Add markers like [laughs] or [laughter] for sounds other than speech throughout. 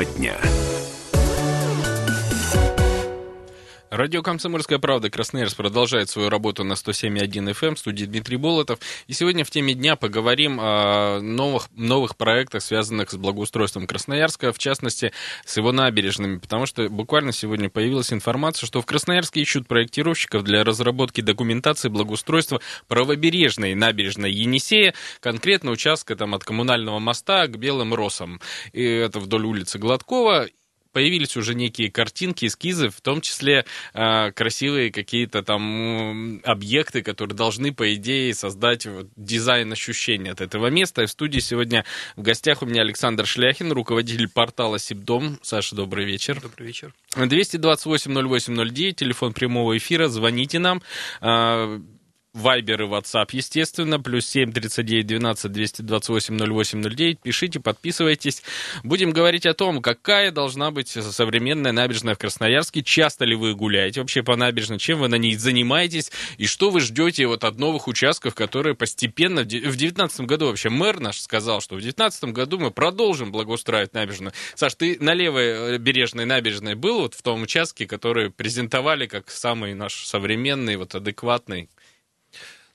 Тема дня. Радио «Комсомольская правда» Красноярск продолжает свою работу на 107.1 FM эм студии Дмитрий Болотов. И сегодня в теме дня поговорим о новых, новых проектах, связанных с благоустройством Красноярска, в частности, с его набережными. Потому что буквально сегодня появилась информация, что в Красноярске ищут проектировщиков для разработки документации благоустройства правобережной набережной Енисея, конкретно участка там, от коммунального моста к Белым Росам. И это вдоль улицы Гладкова появились уже некие картинки, эскизы, в том числе э, красивые какие-то там объекты, которые должны, по идее, создать вот, дизайн ощущения от этого места. И в студии сегодня в гостях у меня Александр Шляхин, руководитель портала Сибдом. Саша, добрый вечер. Добрый вечер. 228-08-09, телефон прямого эфира, звоните нам. Э, Вайбер и WhatsApp, естественно, плюс 7 39 12 228 08 09. Пишите, подписывайтесь. Будем говорить о том, какая должна быть современная набережная в Красноярске, часто ли вы гуляете вообще по набережной, чем вы на ней занимаетесь, и что вы ждете вот от новых участков, которые постепенно... В 2019 году вообще мэр наш сказал, что в 2019 году мы продолжим благоустраивать набережную. Саш, ты на левой э, бережной набережной был вот в том участке, который презентовали как самый наш современный, вот адекватный?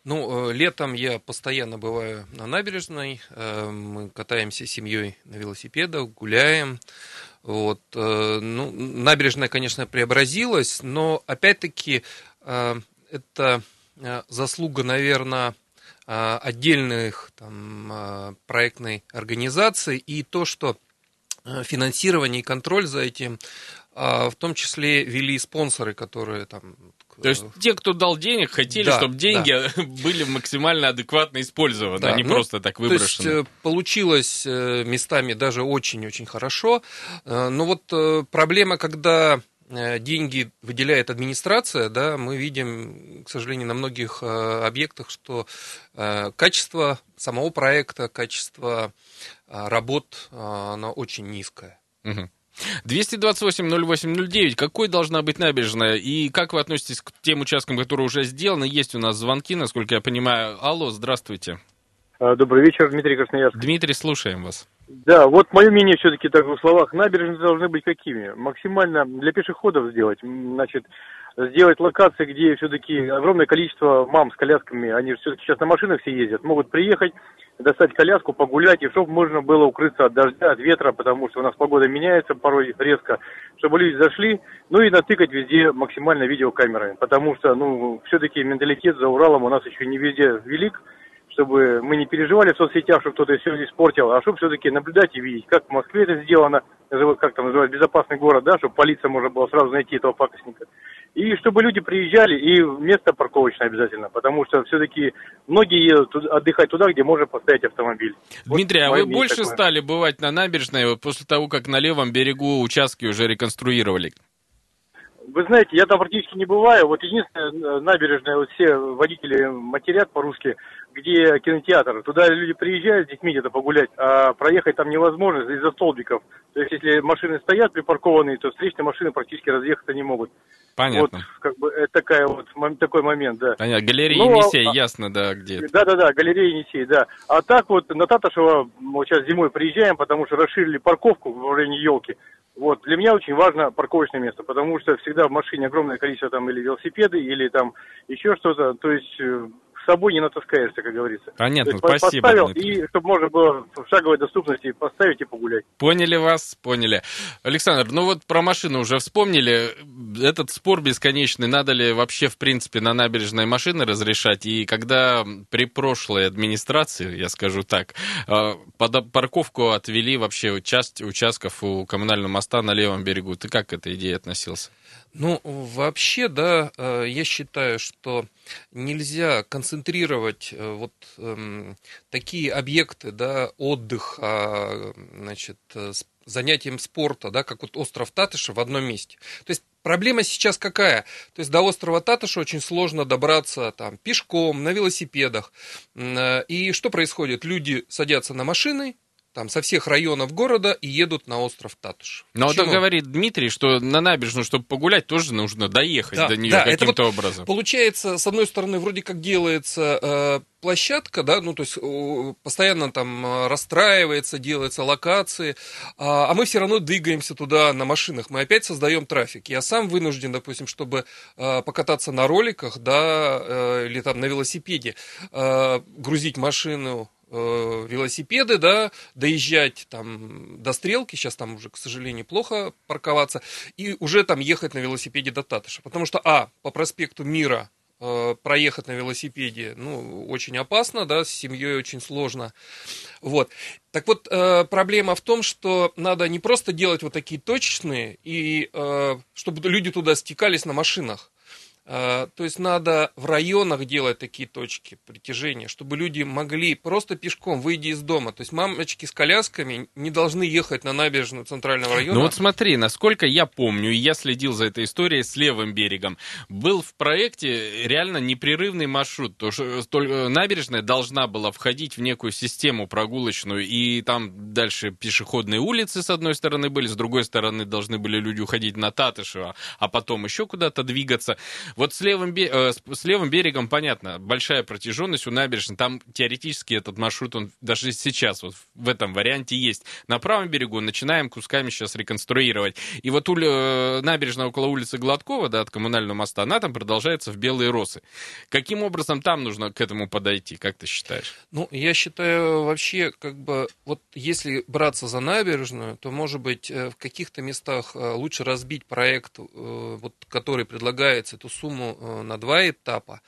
Ну, э, летом я постоянно бываю на набережной. Э, мы катаемся с семьей на велосипедах, гуляем. Вот. Э, ну, набережная, конечно, преобразилась, но опять-таки это заслуга, наверное, отдельных там, проектной организаций и то, что финансирование и контроль за этим в том числе вели спонсоры, которые там то есть те, кто дал денег, хотели, да, чтобы деньги да. [laughs] были максимально адекватно использованы, да, а не ну, просто так выброшены. То есть э, получилось э, местами даже очень-очень хорошо. Э, но вот проблема, когда деньги выделяет администрация, да, мы видим, к сожалению, на многих объектах, что качество самого проекта, качество работ, оно очень низкое. Угу. 228-08-09. Какой должна быть набережная? И как вы относитесь к тем участкам, которые уже сделаны? Есть у нас звонки, насколько я понимаю. Алло, здравствуйте. А, добрый вечер, Дмитрий Красноярск. Дмитрий, слушаем вас. Да, вот мое мнение все-таки так в словах. Набережные должны быть какими? Максимально для пешеходов сделать. Значит, сделать локации, где все-таки огромное количество мам с колясками, они все-таки сейчас на машинах все ездят, могут приехать, достать коляску, погулять, и чтобы можно было укрыться от дождя, от ветра, потому что у нас погода меняется порой резко, чтобы люди зашли, ну и натыкать везде максимально видеокамерами, потому что, ну, все-таки менталитет за Уралом у нас еще не везде велик, чтобы мы не переживали в соцсетях, что кто-то все испортил, а чтобы все-таки наблюдать и видеть, как в Москве это сделано, как там называют, безопасный город, да, чтобы полиция можно было сразу найти этого пакостника. И чтобы люди приезжали, и место парковочное обязательно, потому что все-таки многие едут отдыхать туда, где можно поставить автомобиль. Дмитрий, вот а вы больше такое. стали бывать на набережной вот после того, как на левом берегу участки уже реконструировали? Вы знаете, я там практически не бываю. Вот единственная набережная, вот все водители матерят по-русски, где кинотеатр. Туда люди приезжают с детьми где-то погулять, а проехать там невозможно из-за столбиков. То есть, если машины стоят припаркованные, то встречные машины практически разъехаться не могут. Понятно. Вот, как бы, это такая вот, такой момент, да. Понятно, галерея ну, Енисей, а, ясно, да, где Да-да-да, галерея Енисей, да. А так вот, на Таташево, вот сейчас зимой приезжаем, потому что расширили парковку в районе елки. Вот, для меня очень важно парковочное место, потому что всегда в машине огромное количество там или велосипеды, или там еще что-то, то есть э, с собой не натаскаешься, как говорится. Понятно, есть, спасибо. Поставил, и чтобы можно было в шаговой доступности поставить и погулять. Поняли вас, поняли. Александр, ну вот про машину уже вспомнили. Этот спор бесконечный, надо ли вообще, в принципе, на набережной машины разрешать? И когда при прошлой администрации, я скажу так, э, под парковку отвели вообще часть участков у коммунального моста на левом берегу, ты как к этой идее относился? Ну, вообще, да, э, я считаю, что нельзя концентрировать э, вот эм, такие объекты, да, отдыха, значит, э, занятием спорта, да, как вот остров Татыша в одном месте. То есть проблема сейчас какая? То есть до острова Татыша очень сложно добраться там пешком, на велосипедах. И что происходит? Люди садятся на машины, там со всех районов города и едут на остров Татуш. Но вот говорит Дмитрий, что на набережную, чтобы погулять, тоже нужно доехать да, до нее да, каким-то вот образом. Получается, с одной стороны, вроде как делается э, площадка, да, ну то есть постоянно там э, расстраивается, делаются локации, а, а мы все равно двигаемся туда на машинах, мы опять создаем трафик. Я сам вынужден, допустим, чтобы э, покататься на роликах, да, э, или там на велосипеде, э, грузить машину Э, велосипеды, да, доезжать там до стрелки, сейчас там уже, к сожалению, плохо парковаться, и уже там ехать на велосипеде до Татыша. Потому что, а, по проспекту Мира э, проехать на велосипеде, ну, очень опасно, да, с семьей очень сложно. Вот. Так вот, э, проблема в том, что надо не просто делать вот такие точечные, и э, чтобы люди туда стекались на машинах, то есть надо в районах делать такие точки притяжения, чтобы люди могли просто пешком выйти из дома. То есть мамочки с колясками не должны ехать на набережную центрального района. Ну вот смотри, насколько я помню, и я следил за этой историей с левым берегом, был в проекте реально непрерывный маршрут. То, что э, набережная должна была входить в некую систему прогулочную, и там дальше пешеходные улицы с одной стороны были, с другой стороны должны были люди уходить на Татышево, а потом еще куда-то двигаться. Вот с левым, э, с левым берегом, понятно, большая протяженность у набережной. Там теоретически этот маршрут, он даже сейчас вот в этом варианте есть. На правом берегу начинаем кусками сейчас реконструировать. И вот у, э, набережная около улицы Гладкова, да, от коммунального моста, она там продолжается в Белые Росы. Каким образом там нужно к этому подойти, как ты считаешь? Ну, я считаю, вообще, как бы, вот если браться за набережную, то, может быть, э, в каких-то местах э, лучше разбить проект, вот, который предлагается, эту сумму сумму э, на два этапа,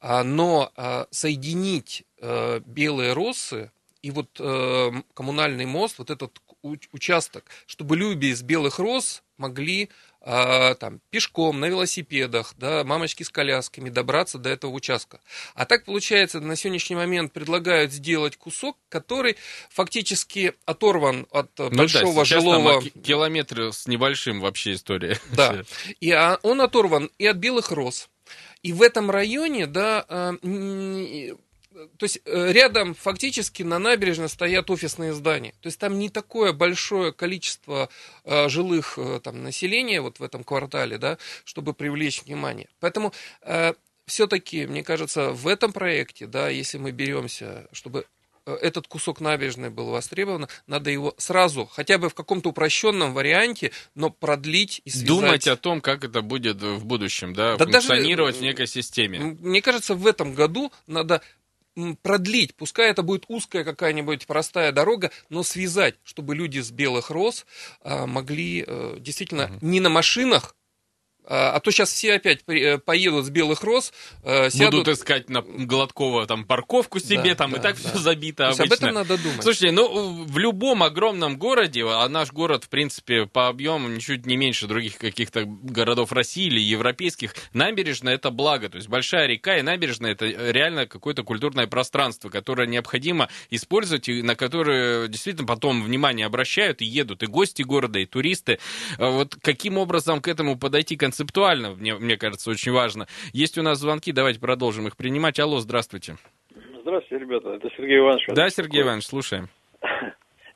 а, но а, соединить э, белые росы и вот э, коммунальный мост, вот этот участок, чтобы люди из белых роз могли а, там, пешком, на велосипедах, да, мамочки с колясками добраться до этого участка. А так получается, на сегодняшний момент предлагают сделать кусок, который фактически оторван от ну, большого да, жилого... километры с небольшим вообще история. Да, [laughs] и он оторван и от белых роз. И в этом районе, да, а, то есть э, рядом фактически на набережной стоят офисные здания. То есть там не такое большое количество э, жилых э, там, населения вот в этом квартале, да, чтобы привлечь внимание. Поэтому э, все-таки, мне кажется, в этом проекте, да, если мы беремся, чтобы этот кусок набережной был востребован, надо его сразу, хотя бы в каком-то упрощенном варианте, но продлить и связать. Думать о том, как это будет в будущем, да, да функционировать даже, в некой системе. Мне кажется, в этом году надо продлить, пускай это будет узкая какая-нибудь простая дорога, но связать, чтобы люди с белых роз а, могли а, действительно угу. не на машинах а, а то сейчас все опять э, поедут с белых роз, э, сядут... Будут искать на Гладкова там парковку себе, да, там да, и так да. все забито обычно. об этом надо думать. Слушайте, ну в любом огромном городе, а наш город, в принципе, по объему ничуть не меньше других каких-то городов России или европейских, набережная это благо. То есть большая река и набережная это реально какое-то культурное пространство, которое необходимо использовать и на которое действительно потом внимание обращают и едут и гости города, и туристы. А вот каким образом к этому подойти концептуально? Концептуально, мне, мне кажется, очень важно. Есть у нас звонки, давайте продолжим их принимать. Алло, здравствуйте. Здравствуйте, ребята, это Сергей Иванович. Да, Сергей Иванович, слушаем.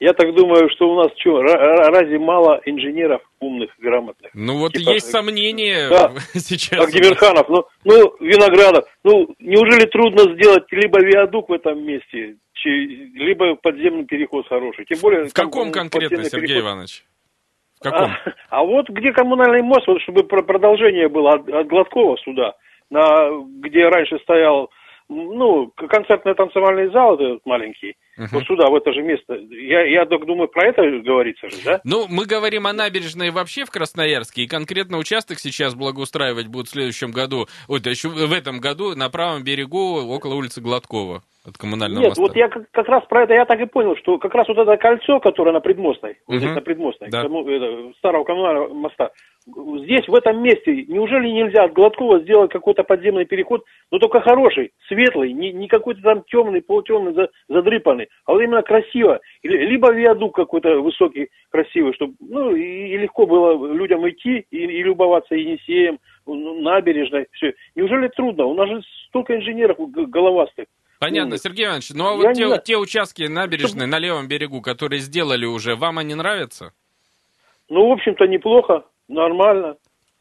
Я так думаю, что у нас что, разве мало инженеров умных, грамотных? Ну вот типа, есть сомнения [laughs] да, сейчас. Как Демирханов, ну, ну, Виноградов. Ну, неужели трудно сделать либо виадук в этом месте, либо подземный переход хороший? Тем более... В каком конкретно, Сергей переход... Иванович? Каком? А, а вот где коммунальный мост, вот чтобы продолжение было от, от Гладкова сюда, на, где раньше стоял ну, концертный танцевальный зал этот маленький, uh-huh. вот сюда, в это же место. Я, я думаю, про это говорится же, да? Ну, мы говорим о набережной вообще в Красноярске, и конкретно участок сейчас благоустраивать будут в следующем году, вот еще в этом году на правом берегу около улицы Гладкова от коммунального Нет, моста. вот я как, как раз про это я так и понял, что как раз вот это кольцо, которое на Предмостной, вот здесь на Предмостной, да. это, старого коммунального моста, здесь, в этом месте, неужели нельзя от Гладкова сделать какой-то подземный переход, но только хороший, светлый, не, не какой-то там темный, полутемный, за, задрыпанный, а вот именно красиво, либо виадук какой-то высокий, красивый, чтобы, ну, и, и легко было людям идти и, и любоваться Енисеем, набережной, все. Неужели трудно? У нас же столько инженеров головастых. Понятно, ну, Сергей Иванович, ну а вот те, те участки набережной на левом берегу, которые сделали уже, вам они нравятся? Ну, в общем-то, неплохо, нормально.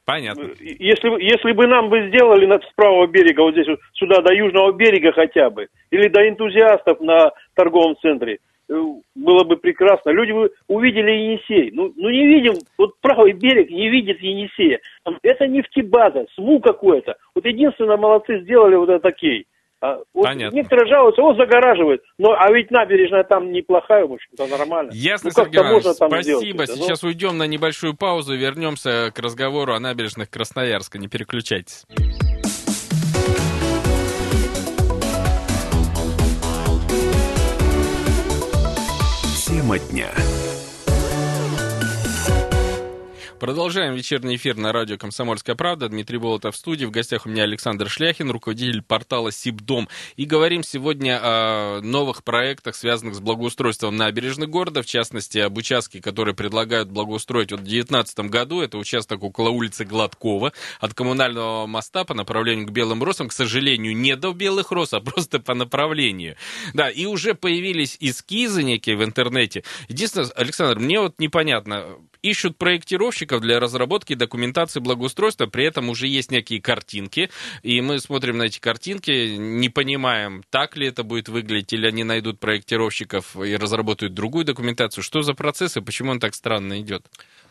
Понятно. Если, если бы нам бы сделали над, с правого берега, вот здесь, сюда, до южного берега хотя бы, или до энтузиастов на торговом центре, э, было бы прекрасно. Люди бы увидели Енисей. Ну, ну не видим, вот правый берег не видит Енисея. Это нефтебаза, СМУ какое-то. Вот единственное, молодцы сделали вот это кей. А, вот Понятно. Некоторые жалуются, он загораживает. Но, а ведь набережная там неплохая, в общем-то, нормально. Ясно, ну, Сергей можно там Спасибо. Сейчас ну... уйдем на небольшую паузу, вернемся к разговору о набережных Красноярска. Не переключайтесь. Тема дня. Продолжаем вечерний эфир на радио «Комсомольская правда». Дмитрий Болотов в студии. В гостях у меня Александр Шляхин, руководитель портала Сибдом. И говорим сегодня о новых проектах, связанных с благоустройством набережных города, в частности, об участке, который предлагают благоустроить вот в 2019 году. Это участок около улицы Гладкова от коммунального моста по направлению к Белым Росам. К сожалению, не до Белых Рос, а просто по направлению. Да, и уже появились эскизы некие в интернете. Единственное, Александр, мне вот непонятно, ищут проектировщиков для разработки документации благоустройства, при этом уже есть некие картинки, и мы смотрим на эти картинки, не понимаем, так ли это будет выглядеть, или они найдут проектировщиков и разработают другую документацию. Что за процесс и почему он так странно идет?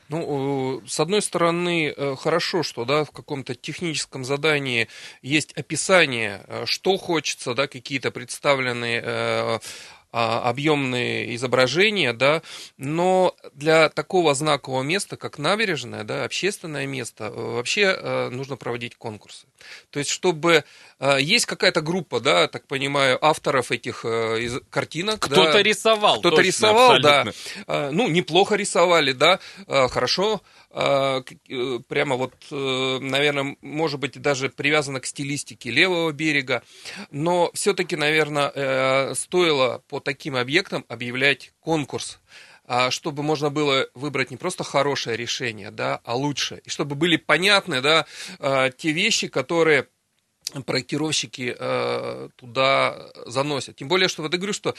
Ну, с одной стороны, э, хорошо, что да, в каком-то техническом задании есть описание, э, что хочется, да, какие-то представленные э, объемные изображения, да, но для такого знакового места, как набережная, да, общественное место, э, вообще э, нужно проводить конкурсы. То есть, чтобы э, есть какая-то группа, да, так понимаю, авторов этих картинок. Кто-то да, рисовал. Кто-то рисовал, абсолютно. да. Ну, неплохо рисовали, да, хорошо а, прямо вот, э, наверное, может быть, даже привязано к стилистике левого берега, но все-таки, наверное, э, стоило по таким объектам объявлять конкурс а чтобы можно было выбрать не просто хорошее решение, да, а лучшее, и чтобы были понятны, да, те вещи, которые проектировщики туда заносят. Тем более, что вот я говорю, что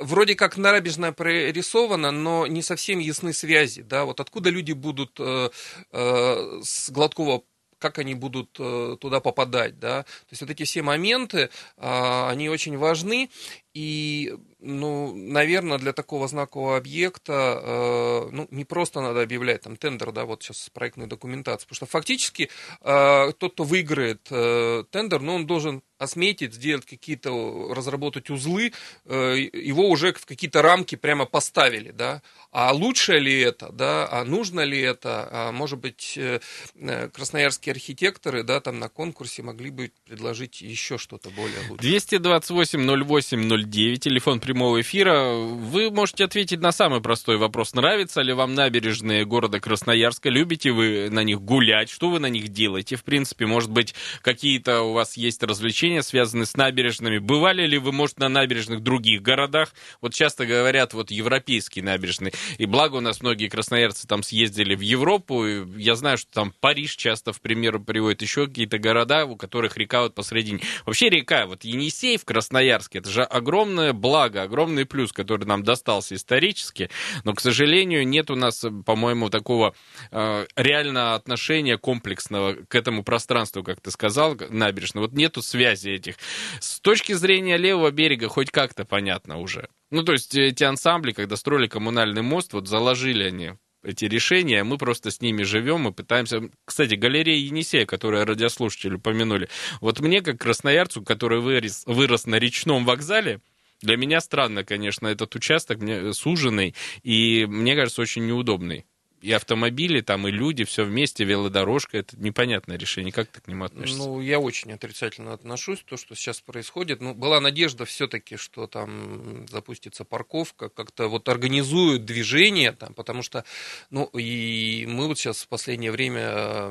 вроде как набережная прорисована, но не совсем ясны связи, да, вот откуда люди будут э, э, с Гладкова как они будут э, туда попадать, да, то есть вот эти все моменты, э, они очень важны, и, ну, наверное, для такого знакового объекта, э, ну, не просто надо объявлять там тендер, да, вот сейчас проектную документацию, потому что фактически э, тот, кто выиграет э, тендер, ну, он должен осметить, сделать какие-то, разработать узлы, э, его уже в какие-то рамки прямо поставили, да, а лучше ли это, да, а нужно ли это, а может быть, э, э, красноярские архитекторы, да, там на конкурсе могли бы предложить еще что-то более лучшее. 228 08 09, телефон прямого эфира. Вы можете ответить на самый простой вопрос. Нравится ли вам набережные города Красноярска? Любите вы на них гулять? Что вы на них делаете? В принципе, может быть, какие-то у вас есть развлечения, связанные с набережными? Бывали ли вы, может, на набережных других городах? Вот часто говорят, вот европейские набережные. И благо у нас многие красноярцы там съездили в Европу. Я знаю, что там Париж часто в пример приводит еще какие-то города, у которых река вот посредине. Вообще река, вот Енисей в Красноярске, это же огромный огромное благо, огромный плюс, который нам достался исторически, но, к сожалению, нет у нас, по-моему, такого э, реально отношения комплексного к этому пространству, как ты сказал, набережного. Вот нету связи этих. С точки зрения левого берега хоть как-то понятно уже. Ну, то есть эти ансамбли, когда строили коммунальный мост, вот заложили они эти решения, мы просто с ними живем и пытаемся... Кстати, галерея Енисея, которую радиослушатели упомянули, вот мне, как красноярцу, который вырос, вырос на речном вокзале, для меня странно, конечно, этот участок мне, суженный, и мне кажется, очень неудобный и автомобили, там и люди, все вместе, велодорожка, это непонятное решение. Как ты к нему относишься? Ну, я очень отрицательно отношусь, то, что сейчас происходит. Ну, была надежда все-таки, что там запустится парковка, как-то вот организуют движение там, потому что, ну, и мы вот сейчас в последнее время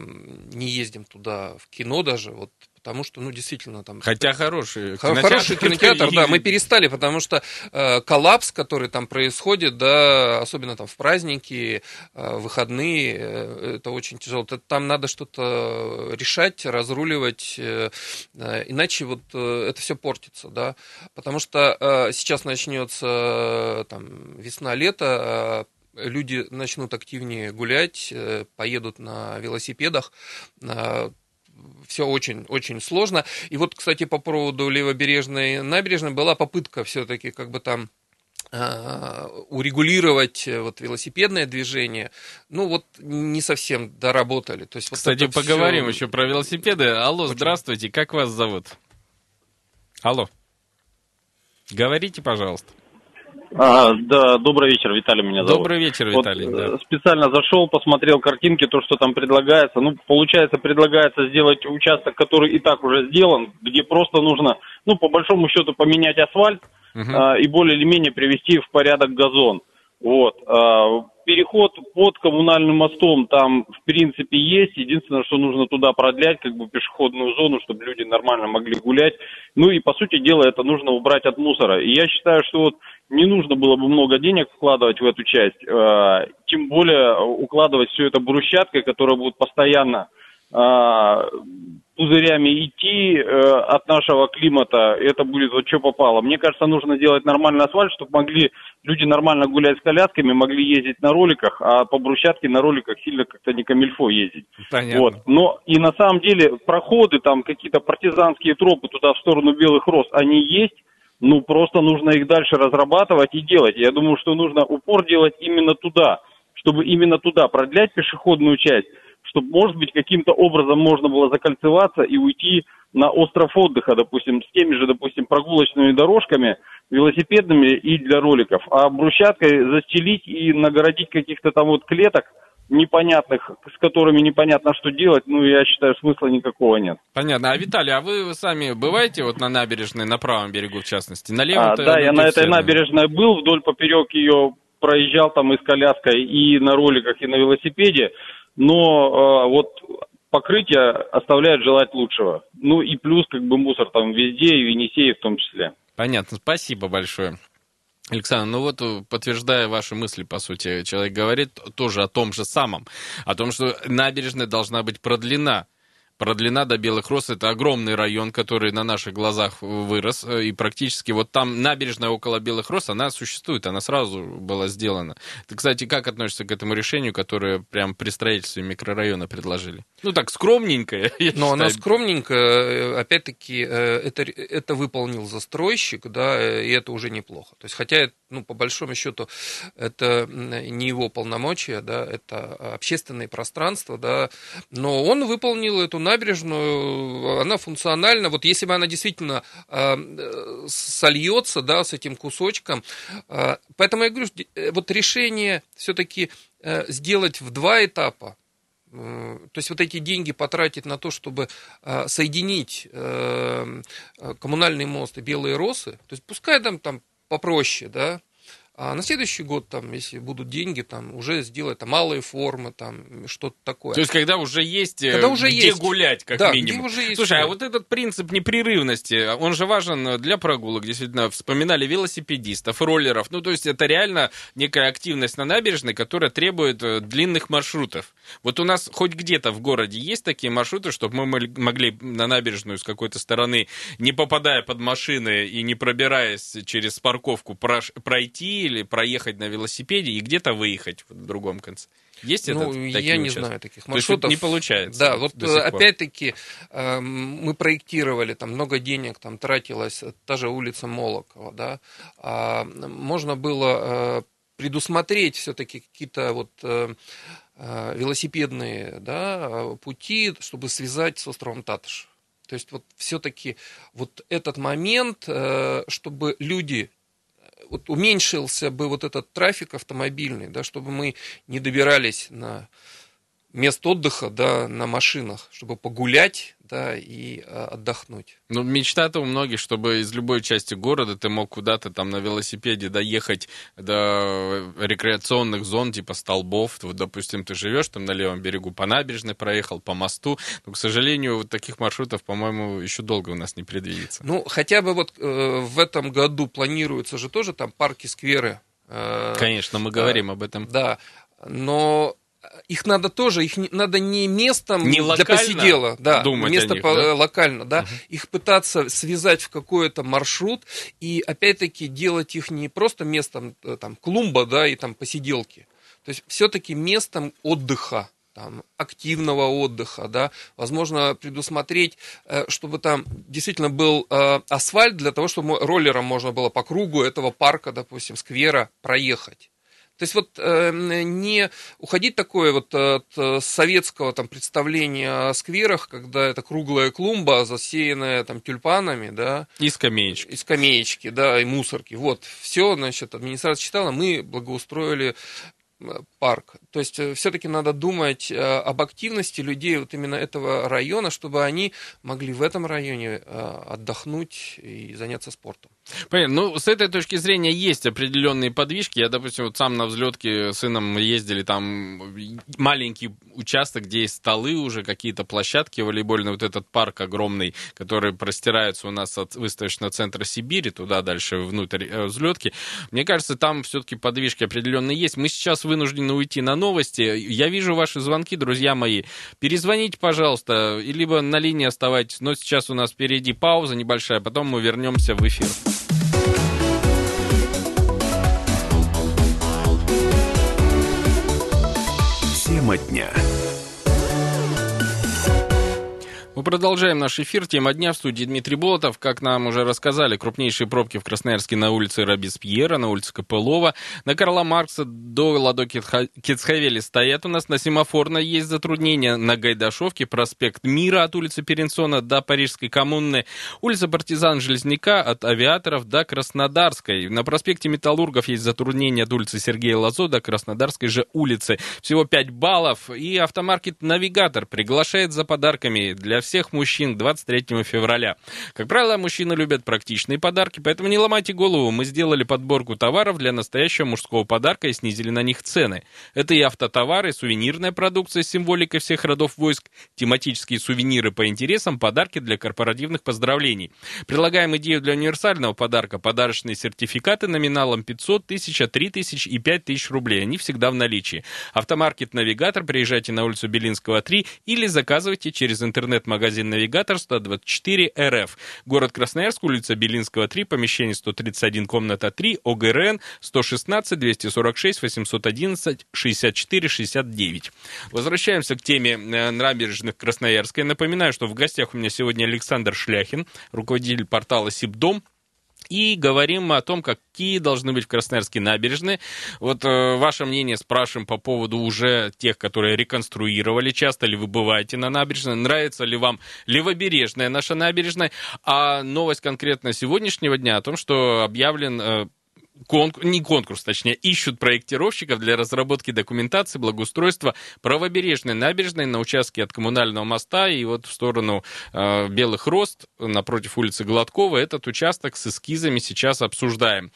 не ездим туда в кино даже, вот потому что, ну, действительно, там... Хотя хороший кинотеатр. Хороший кинотеатр, да, мы перестали, потому что э, коллапс, который там происходит, да, особенно там в праздники, э, выходные, э, это очень тяжело. Там надо что-то решать, разруливать, э, э, иначе вот э, это все портится, да, потому что э, сейчас начнется э, там весна-лето, э, люди начнут активнее гулять, э, поедут на велосипедах, все очень-очень сложно. И вот, кстати, по поводу левобережной набережной была попытка все-таки как бы там а, урегулировать э, вот велосипедное движение, ну вот не совсем доработали. То есть, вот Кстати, поговорим все... еще про велосипеды. Алло, Очень... здравствуйте, как вас зовут? Алло. Говорите, пожалуйста. А, да, добрый вечер, Виталий меня зовут. Добрый вечер, Виталий. Вот, да. Э, специально зашел, посмотрел картинки, то, что там предлагается. Ну, получается, предлагается сделать участок, который и так уже сделан, где просто нужно, ну, по большому счету, поменять асфальт uh-huh. а, и более или менее привести в порядок газон. Вот. А, переход под коммунальным мостом там, в принципе, есть. Единственное, что нужно туда продлять, как бы, пешеходную зону, чтобы люди нормально могли гулять. Ну и, по сути дела, это нужно убрать от мусора. И я считаю, что вот не нужно было бы много денег вкладывать в эту часть. Э, тем более укладывать все это брусчаткой, которая будет постоянно э, пузырями идти э, от нашего климата, это будет вот что попало. Мне кажется, нужно делать нормальный асфальт, чтобы могли люди нормально гулять с колясками, могли ездить на роликах, а по брусчатке на роликах сильно как-то не камильфо ездить. Понятно. Вот. Но и на самом деле проходы, там какие-то партизанские тропы туда в сторону Белых Роз, они есть, ну просто нужно их дальше разрабатывать и делать. Я думаю, что нужно упор делать именно туда, чтобы именно туда продлять пешеходную часть, чтобы, может быть, каким-то образом можно было закольцеваться и уйти на остров отдыха, допустим, с теми же, допустим, прогулочными дорожками, велосипедными и для роликов. А брусчаткой застелить и нагородить каких-то там вот клеток непонятных, с которыми непонятно, что делать, ну, я считаю, смысла никакого нет. Понятно. А, Виталий, а вы сами бываете вот на набережной, на правом берегу, в частности? Налево а, да, я на этой набережной был, вдоль поперек ее проезжал там и с коляской, и на роликах, и на велосипеде но э, вот покрытие оставляет желать лучшего. Ну и плюс как бы мусор там везде, и в Енисее в том числе. Понятно, спасибо большое. Александр, ну вот э, подтверждая ваши мысли, по сути, человек говорит тоже о том же самом, о том, что набережная должна быть продлена продлена до Белых Роз. Это огромный район, который на наших глазах вырос. И практически вот там набережная около Белых Роз, она существует, она сразу была сделана. Ты, кстати, как относишься к этому решению, которое прям при строительстве микрорайона предложили? Ну так, скромненькое. [laughs] Но она скромненькая, опять-таки, э, это, это выполнил застройщик, да, и это уже неплохо. То есть, хотя, ну, по большому счету, это не его полномочия, да, это общественное пространство, да, но он выполнил эту набережную, она функциональна. Вот если бы она действительно э, сольется, да, с этим кусочком. Э, поэтому я говорю, э, вот решение все-таки сделать в два этапа, то есть вот эти деньги потратить на то, чтобы соединить коммунальный мост и белые росы, то есть пускай там, там попроще, да, а на следующий год, там, если будут деньги, там, уже сделать там, малые формы, там, что-то такое. То есть, когда уже есть э, когда уже где есть. гулять, как да, минимум. Где уже есть Слушай, а вот этот принцип непрерывности, он же важен для прогулок, действительно. Вспоминали велосипедистов, роллеров. Ну, то есть, это реально некая активность на набережной, которая требует э, длинных маршрутов. Вот у нас хоть где-то в городе есть такие маршруты, чтобы мы могли на набережную с какой-то стороны, не попадая под машины и не пробираясь через парковку, пройти или проехать на велосипеде и где-то выехать в другом конце. Есть ну, это? Я не знаю таких маршрутов. не получается. Да, вот опять-таки э, мы проектировали, там много денег там тратилось, та же улица Молокова, да, а, можно было э, предусмотреть все-таки какие-то вот э, велосипедные да, пути, чтобы связать с островом Татыш. То есть вот все-таки вот этот момент, чтобы люди вот уменьшился бы вот этот трафик автомобильный, да, чтобы мы не добирались на мест отдыха, да, на машинах, чтобы погулять, да, и а, отдохнуть. Ну, мечта-то у многих, чтобы из любой части города ты мог куда-то там на велосипеде доехать до рекреационных зон, типа столбов. Вот, допустим, ты живешь там на левом берегу по набережной, проехал по мосту. Но, к сожалению, вот таких маршрутов, по-моему, еще долго у нас не предвидится. Ну, хотя бы вот э, в этом году планируется же тоже там парки, скверы. Э, Конечно, мы говорим э, об этом. Да, но их надо тоже, их не, надо не местом не для посидела, да, думать место них, по, да? локально, да, угу. их пытаться связать в какой-то маршрут и опять-таки делать их не просто местом э, там клумба, да, и там посиделки, то есть все-таки местом отдыха, там, активного отдыха, да, возможно, предусмотреть, э, чтобы там действительно был э, асфальт для того, чтобы роллером можно было по кругу этого парка, допустим, сквера проехать. То есть вот э, не уходить такое вот от э, советского там представления о скверах, когда это круглая клумба, засеянная там тюльпанами, да. И скамеечки. И скамеечки, да, и мусорки. Вот, все, значит, администрация читала, мы благоустроили парк. То есть э, все-таки надо думать э, об активности людей вот именно этого района, чтобы они могли в этом районе э, отдохнуть и заняться спортом. Понятно. Ну, с этой точки зрения есть определенные подвижки. Я, допустим, вот сам на взлетке с сыном ездили, там маленький участок, где есть столы уже, какие-то площадки волейбольные, вот этот парк огромный, который простирается у нас от выставочного центра Сибири, туда дальше внутрь взлетки. Мне кажется, там все-таки подвижки определенные есть. Мы сейчас вынуждены уйти на новости. Я вижу ваши звонки, друзья мои. Перезвоните, пожалуйста, либо на линии оставайтесь. Но сейчас у нас впереди пауза небольшая, потом мы вернемся в эфир. Тема дня. Продолжаем наш эфир. Тема дня в студии Дмитрий Болотов. Как нам уже рассказали, крупнейшие пробки в Красноярске на улице Робеспьера, на улице Копылова, на Карла Маркса до Ладо Кицхавели стоят у нас. На Семафорной есть затруднения. На Гайдашовке проспект Мира от улицы Перенсона до Парижской коммуны. Улица Партизан Железняка от Авиаторов до Краснодарской. На проспекте Металлургов есть затруднения от улицы Сергея Лазо до Краснодарской же улицы. Всего 5 баллов. И автомаркет Навигатор приглашает за подарками для всех всех мужчин 23 февраля. Как правило, мужчины любят практичные подарки, поэтому не ломайте голову. Мы сделали подборку товаров для настоящего мужского подарка и снизили на них цены. Это и автотовары, сувенирная продукция с символикой всех родов войск, тематические сувениры по интересам, подарки для корпоративных поздравлений. Предлагаем идею для универсального подарка. Подарочные сертификаты номиналом 500, 1000, 3000 и 5000 рублей. Они всегда в наличии. Автомаркет «Навигатор». Приезжайте на улицу Белинского, 3 или заказывайте через интернет-магазин магазин «Навигатор» 124 РФ. Город Красноярск, улица Белинского, 3, помещение 131, комната 3, ОГРН 116 246 811 64 69. Возвращаемся к теме э, набережных Красноярской. Напоминаю, что в гостях у меня сегодня Александр Шляхин, руководитель портала «Сибдом», и говорим о том, какие должны быть в Красноярске набережные. Вот э, ваше мнение спрашиваем по поводу уже тех, которые реконструировали. Часто ли вы бываете на набережной? Нравится ли вам левобережная наша набережная? А новость конкретно сегодняшнего дня о том, что объявлен э, конкурс, не конкурс, точнее, ищут проектировщиков для разработки документации благоустройства правобережной набережной на участке от коммунального моста и вот в сторону э, Белых Рост напротив улицы Гладкова этот участок с эскизами сейчас обсуждаем.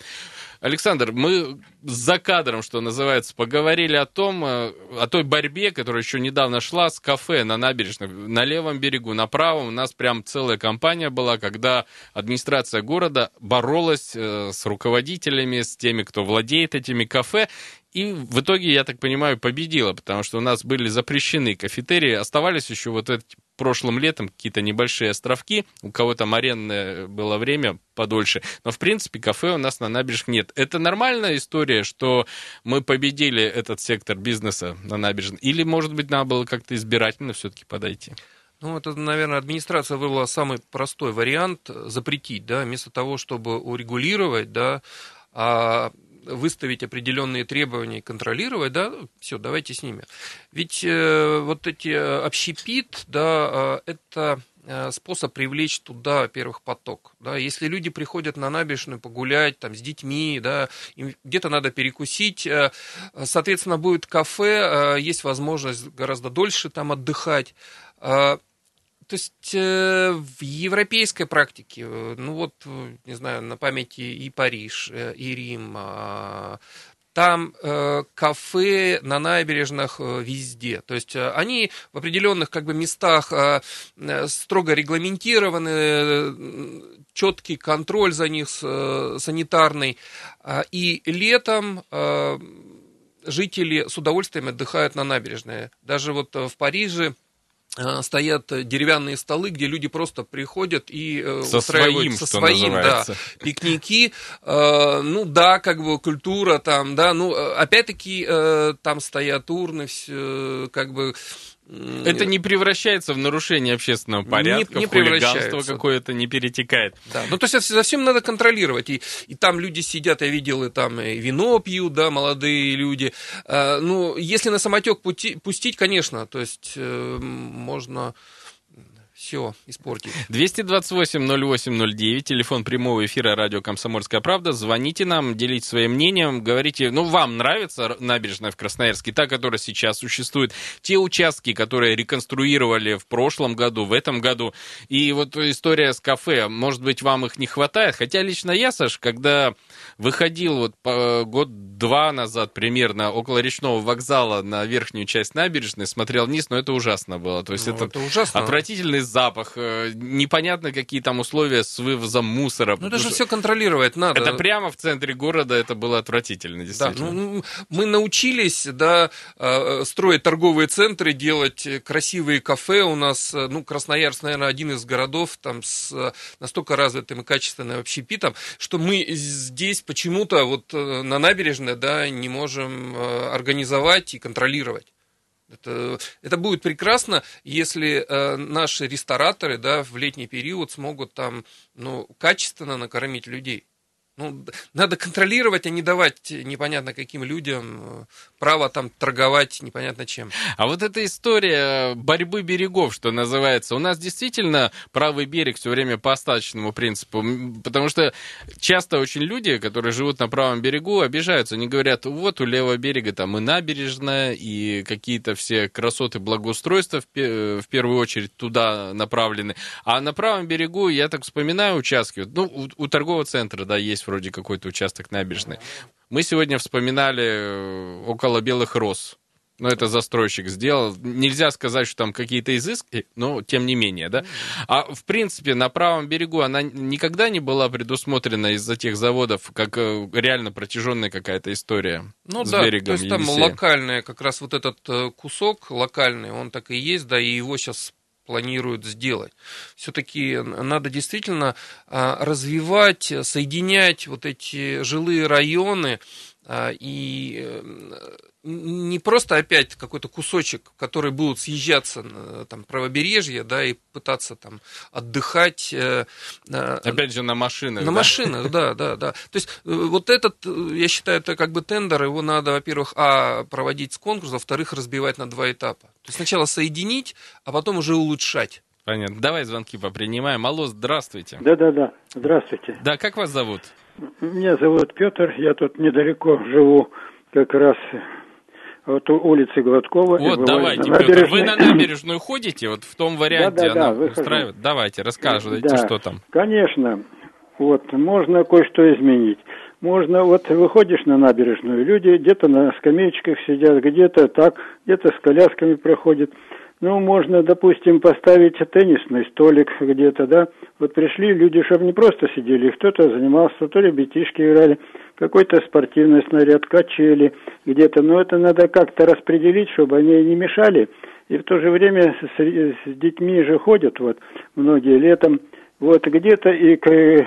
Александр, мы за кадром, что называется, поговорили о том, э, о той борьбе, которая еще недавно шла с кафе на набережной, на левом берегу, на правом. У нас прям целая кампания была, когда администрация города боролась э, с руководителями, с теми, кто владеет этими кафе. И в итоге, я так понимаю, победила, потому что у нас были запрещены кафетерии, оставались еще вот эти прошлым летом какие-то небольшие островки, у кого там арендное было время подольше, но в принципе кафе у нас на набережных нет. Это нормальная история, что мы победили этот сектор бизнеса на набережной, или, может быть, надо было как-то избирательно все-таки подойти? Ну, это, наверное, администрация выбрала самый простой вариант запретить, да, вместо того, чтобы урегулировать, да, а выставить определенные требования и контролировать, да, все, давайте с ними. Ведь э, вот эти общепит, да, э, это э, способ привлечь туда, во-первых, поток. Да, если люди приходят на набережную погулять там, с детьми, да, им где-то надо перекусить, э, соответственно, будет кафе, есть возможность гораздо дольше там отдыхать. То есть в европейской практике, ну вот, не знаю, на памяти и Париж, и Рим, а, там э, кафе на набережных э, везде. То есть э, они в определенных как бы местах э, э строго регламентированы, э, четкий контроль за них э, санитарный. Э, и летом э, жители с удовольствием отдыхают на набережной. Даже вот в Париже Э, стоят деревянные столы, где люди просто приходят и э, со своим, со своим, да, пикники. Э, ну да, как бы культура там, да, ну опять-таки там стоят урны, все, как бы это не превращается в нарушение общественного порядка, не, не в хулиганство какое-то не перетекает. Да. Ну, то есть за всем надо контролировать. И, и там люди сидят, я видел, и там и вино пьют, да, молодые люди. А, ну, если на самотек пути, пустить, конечно, то есть э, можно все испортить. 228-08-09, телефон прямого эфира радио «Комсомольская правда». Звоните нам, делитесь своим мнением, говорите, ну, вам нравится набережная в Красноярске, та, которая сейчас существует, те участки, которые реконструировали в прошлом году, в этом году, и вот история с кафе, может быть, вам их не хватает, хотя лично я, Саш, когда выходил вот год-два назад примерно около речного вокзала на верхнюю часть набережной, смотрел вниз, но это ужасно было, то есть ну, это, это ужасно. отвратительный запах, э, непонятно, какие там условия с вывозом мусора. Ну, это же все контролировать надо. Это прямо в центре города, это было отвратительно, действительно. Да, ну, мы научились, да, э, строить торговые центры, делать красивые кафе. У нас, э, ну, Красноярск, наверное, один из городов там с настолько развитым и качественным общепитом, что мы здесь почему-то вот на набережной, да, не можем организовать и контролировать. Это, это будет прекрасно, если э, наши рестораторы да, в летний период смогут там ну, качественно накормить людей. Ну, надо контролировать, а не давать непонятно каким людям э, право там торговать непонятно чем. А вот эта история борьбы берегов, что называется, у нас действительно правый берег все время по остаточному принципу, потому что часто очень люди, которые живут на правом берегу, обижаются, они говорят, вот у левого берега там и набережная, и какие-то все красоты благоустройства в, в первую очередь туда направлены, а на правом берегу, я так вспоминаю участки, ну, у, у торгового центра, да, есть есть вроде какой-то участок набережной. Мы сегодня вспоминали э, около Белых Роз. Но это застройщик сделал. Нельзя сказать, что там какие-то изыски, но тем не менее, да. А в принципе на правом берегу она никогда не была предусмотрена из-за тех заводов, как э, реально протяженная какая-то история ну, с да, берегом. То есть там локальная, как раз вот этот э, кусок локальный, он так и есть, да, и его сейчас планируют сделать. Все-таки надо действительно а, развивать, соединять вот эти жилые районы а, и э, не просто опять какой-то кусочек, который будут съезжаться на там, правобережье, да, и пытаться там отдыхать. Э, опять же, на машинах. На да? машинах, да, да, да. То есть э, вот этот, я считаю, это как бы тендер, его надо, во-первых, а, проводить с конкурса, во-вторых, разбивать на два этапа. То есть сначала соединить, а потом уже улучшать. Понятно. Давай звонки попринимаем. Алло, здравствуйте. Да-да-да, здравствуйте. Да, как вас зовут? Меня зовут Петр, я тут недалеко живу, как раз вот у улицы Гладкова. Вот, давайте, Петр, вы на набережную [laughs] ходите, вот в том варианте да, да, она да, устраивает? Давайте, рассказывайте, да, что там. Конечно, вот, можно кое-что изменить. Можно, вот выходишь на набережную, люди где-то на скамеечках сидят, где-то так, где-то с колясками проходят. Ну, можно, допустим, поставить теннисный столик где-то, да. Вот пришли люди, чтобы не просто сидели, кто-то занимался, то ребятишки играли, какой-то спортивный снаряд, качели где-то. Но это надо как-то распределить, чтобы они не мешали. И в то же время с, с детьми же ходят, вот, многие летом. Вот где-то и э,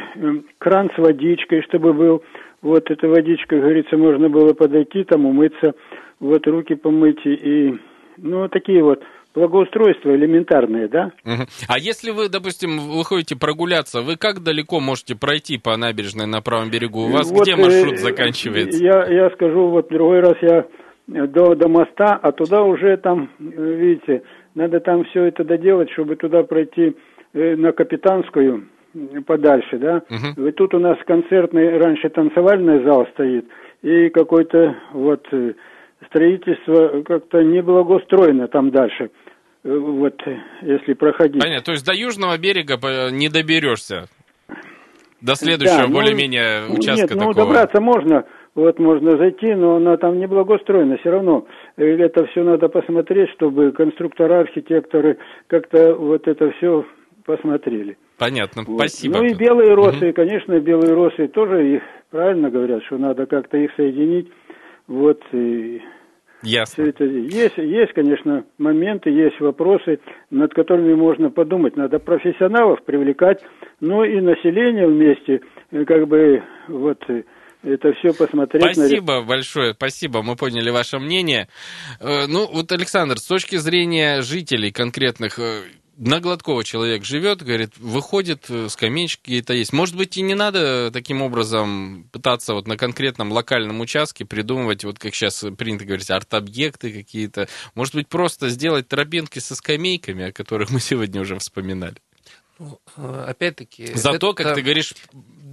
кран с водичкой, чтобы был. Вот эта водичка, говорится, можно было подойти, там умыться, вот руки помыть и, ну, такие вот благоустройство элементарное, да? Угу. А если вы, допустим, выходите прогуляться, вы как далеко можете пройти по набережной на правом берегу? У вас вот, где маршрут э, заканчивается? Я, я скажу, вот другой раз я до, до моста, а туда уже там, видите, надо там все это доделать, чтобы туда пройти э, на Капитанскую подальше, да. Угу. И тут у нас концертный, раньше танцевальный зал стоит, и какой-то вот э, строительство как-то неблагоустроено там дальше. Э, вот, если проходить. Понятно, то есть до южного берега не доберешься? До следующего да, ну, более-менее участка нет, ну, добраться можно, вот можно зайти, но она там не благоустроена. Все равно э, это все надо посмотреть, чтобы конструктора, архитекторы как-то вот это все посмотрели. Понятно, вот. спасибо. Ну и белые росы, угу. конечно, белые росы тоже их правильно говорят, что надо как-то их соединить. Вот и Ясно. Все это есть, есть, конечно, моменты, есть вопросы, над которыми можно подумать. Надо профессионалов привлекать, но и население вместе, э, как бы вот э, это все посмотреть. Спасибо на... большое, спасибо, мы поняли ваше мнение. Э, ну, вот, Александр, с точки зрения жителей конкретных, на Гладкова человек живет, говорит, выходит, э, скамеечки какие-то есть. Может быть, и не надо таким образом пытаться вот на конкретном локальном участке придумывать, вот как сейчас принято говорить, арт-объекты какие-то. Может быть, просто сделать тропинки со скамейками, о которых мы сегодня уже вспоминали. Ну, э, опять-таки... Зато, это... как ты говоришь,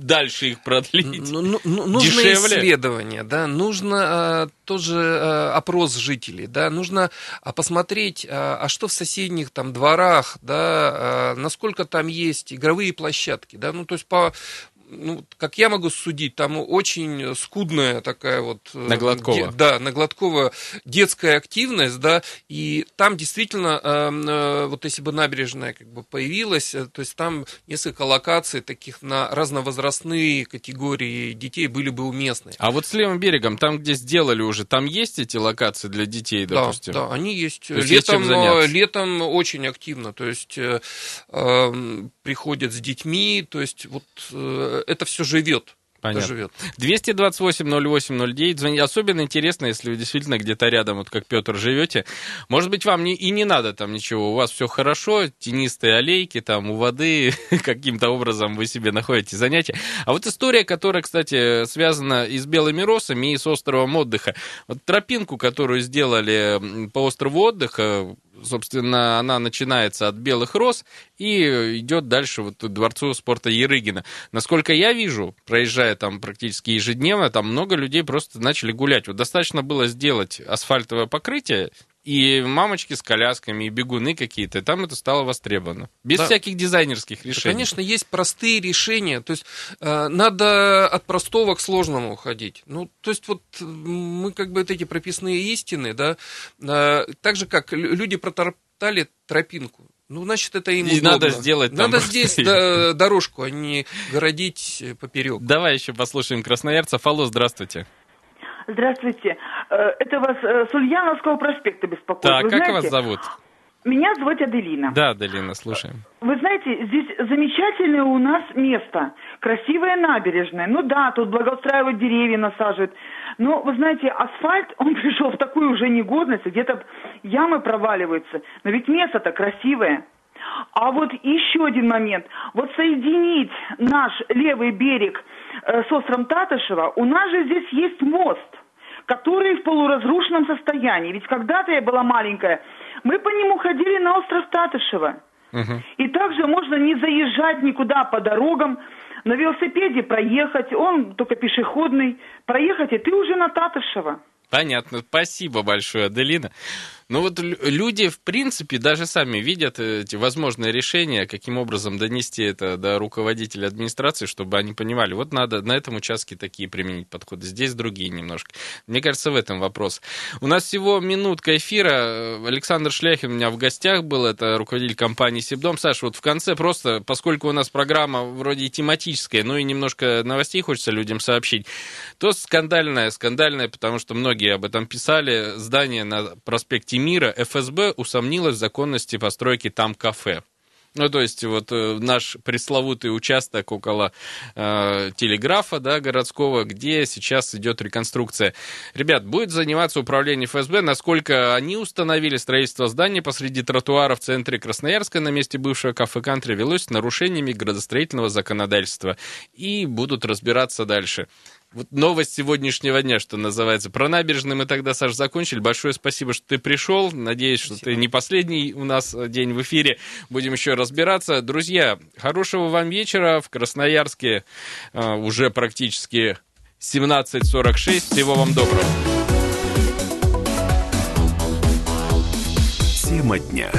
дальше их продлить. Ну, ну, ну, нужно Дешевле. исследование, да, нужно а, тоже а, опрос жителей, да, нужно а, посмотреть, а, а что в соседних там дворах, да, а, насколько там есть игровые площадки, да, ну, то есть по ну, как я могу судить, там очень скудная такая вот... Э, на Гладкова. Де, да, на Гладкова детская активность, да, и там действительно, э, э, вот если бы набережная как бы появилась, э, то есть там несколько локаций таких на разновозрастные категории детей были бы уместны. А вот с левым берегом, там, где сделали уже, там есть эти локации для детей, допустим? Да, да, они есть. То есть летом, есть э, летом очень активно, то есть э, э, приходят с детьми, то есть вот э, это все живет. Понятно. живет. 228-08-09. Звоните. Особенно интересно, если вы действительно где-то рядом, вот как Петр, живете. Может быть, вам не, и не надо там ничего. У вас все хорошо, тенистые аллейки, там у воды, [laughs] каким-то образом вы себе находите занятия. А вот история, которая, кстати, связана и с белыми росами, и с островом отдыха. Вот тропинку, которую сделали по острову отдыха, собственно, она начинается от белых роз и идет дальше вот к дворцу спорта Ерыгина. Насколько я вижу, проезжая там практически ежедневно, там много людей просто начали гулять. Вот достаточно было сделать асфальтовое покрытие, и мамочки с колясками, и бегуны какие-то, и там это стало востребовано. Без да. всяких дизайнерских решений. Да, конечно, есть простые решения. То есть э, надо от простого к сложному уходить. Ну, то есть вот мы как бы вот эти прописные истины, да, э, так же как люди протоптали тропинку. Ну, значит, это им И удобно. надо сделать [laughs] Надо здесь дорожку, а не городить поперек. Давай еще послушаем красноярцев. Алло, здравствуйте. Здравствуйте. Э, это вас э, с Ульяновского проспекта беспокоит. Так, Вы как знаете, вас зовут? Меня зовут Аделина. Да, Аделина, слушаем. Вы знаете, здесь замечательное у нас место. Красивая набережная. Ну да, тут благоустраивают деревья, насаживают. Но, вы знаете, асфальт, [laughs] он пришел в такую уже негодность, где-то ямы проваливаются. Но ведь место-то красивое. А вот еще один момент. Вот соединить наш левый берег э, с островом Татышева, у нас же здесь есть мост который в полуразрушенном состоянии. Ведь когда-то я была маленькая, мы по нему ходили на остров Татышева. Угу. И также можно не заезжать никуда по дорогам, на велосипеде проехать, он только пешеходный, проехать, и ты уже на Татышева. Понятно. Спасибо большое, Аделина. Ну вот люди, в принципе, даже сами видят эти возможные решения, каким образом донести это до руководителя администрации, чтобы они понимали, вот надо на этом участке такие применить подходы, здесь другие немножко. Мне кажется, в этом вопрос. У нас всего минутка эфира. Александр Шляхин у меня в гостях был, это руководитель компании Сибдом. Саша, вот в конце просто, поскольку у нас программа вроде тематическая, ну и немножко новостей хочется людям сообщить, то скандальное, скандальное, потому что многие об этом писали, здание на проспекте мира ФСБ усомнилась в законности постройки там кафе. Ну, то есть, вот э, наш пресловутый участок около э, телеграфа, да, городского, где сейчас идет реконструкция. Ребят, будет заниматься управление ФСБ, насколько они установили строительство здания посреди тротуара в центре Красноярска на месте бывшего кафе «Кантри» велось нарушениями градостроительного законодательства. И будут разбираться дальше. Вот новость сегодняшнего дня, что называется. Про набережные мы тогда, Саш, закончили. Большое спасибо, что ты пришел. Надеюсь, что спасибо. ты не последний у нас день в эфире. Будем еще разбираться. Друзья, хорошего вам вечера. В Красноярске э, уже практически 17.46. Всего вам доброго. Тема дня.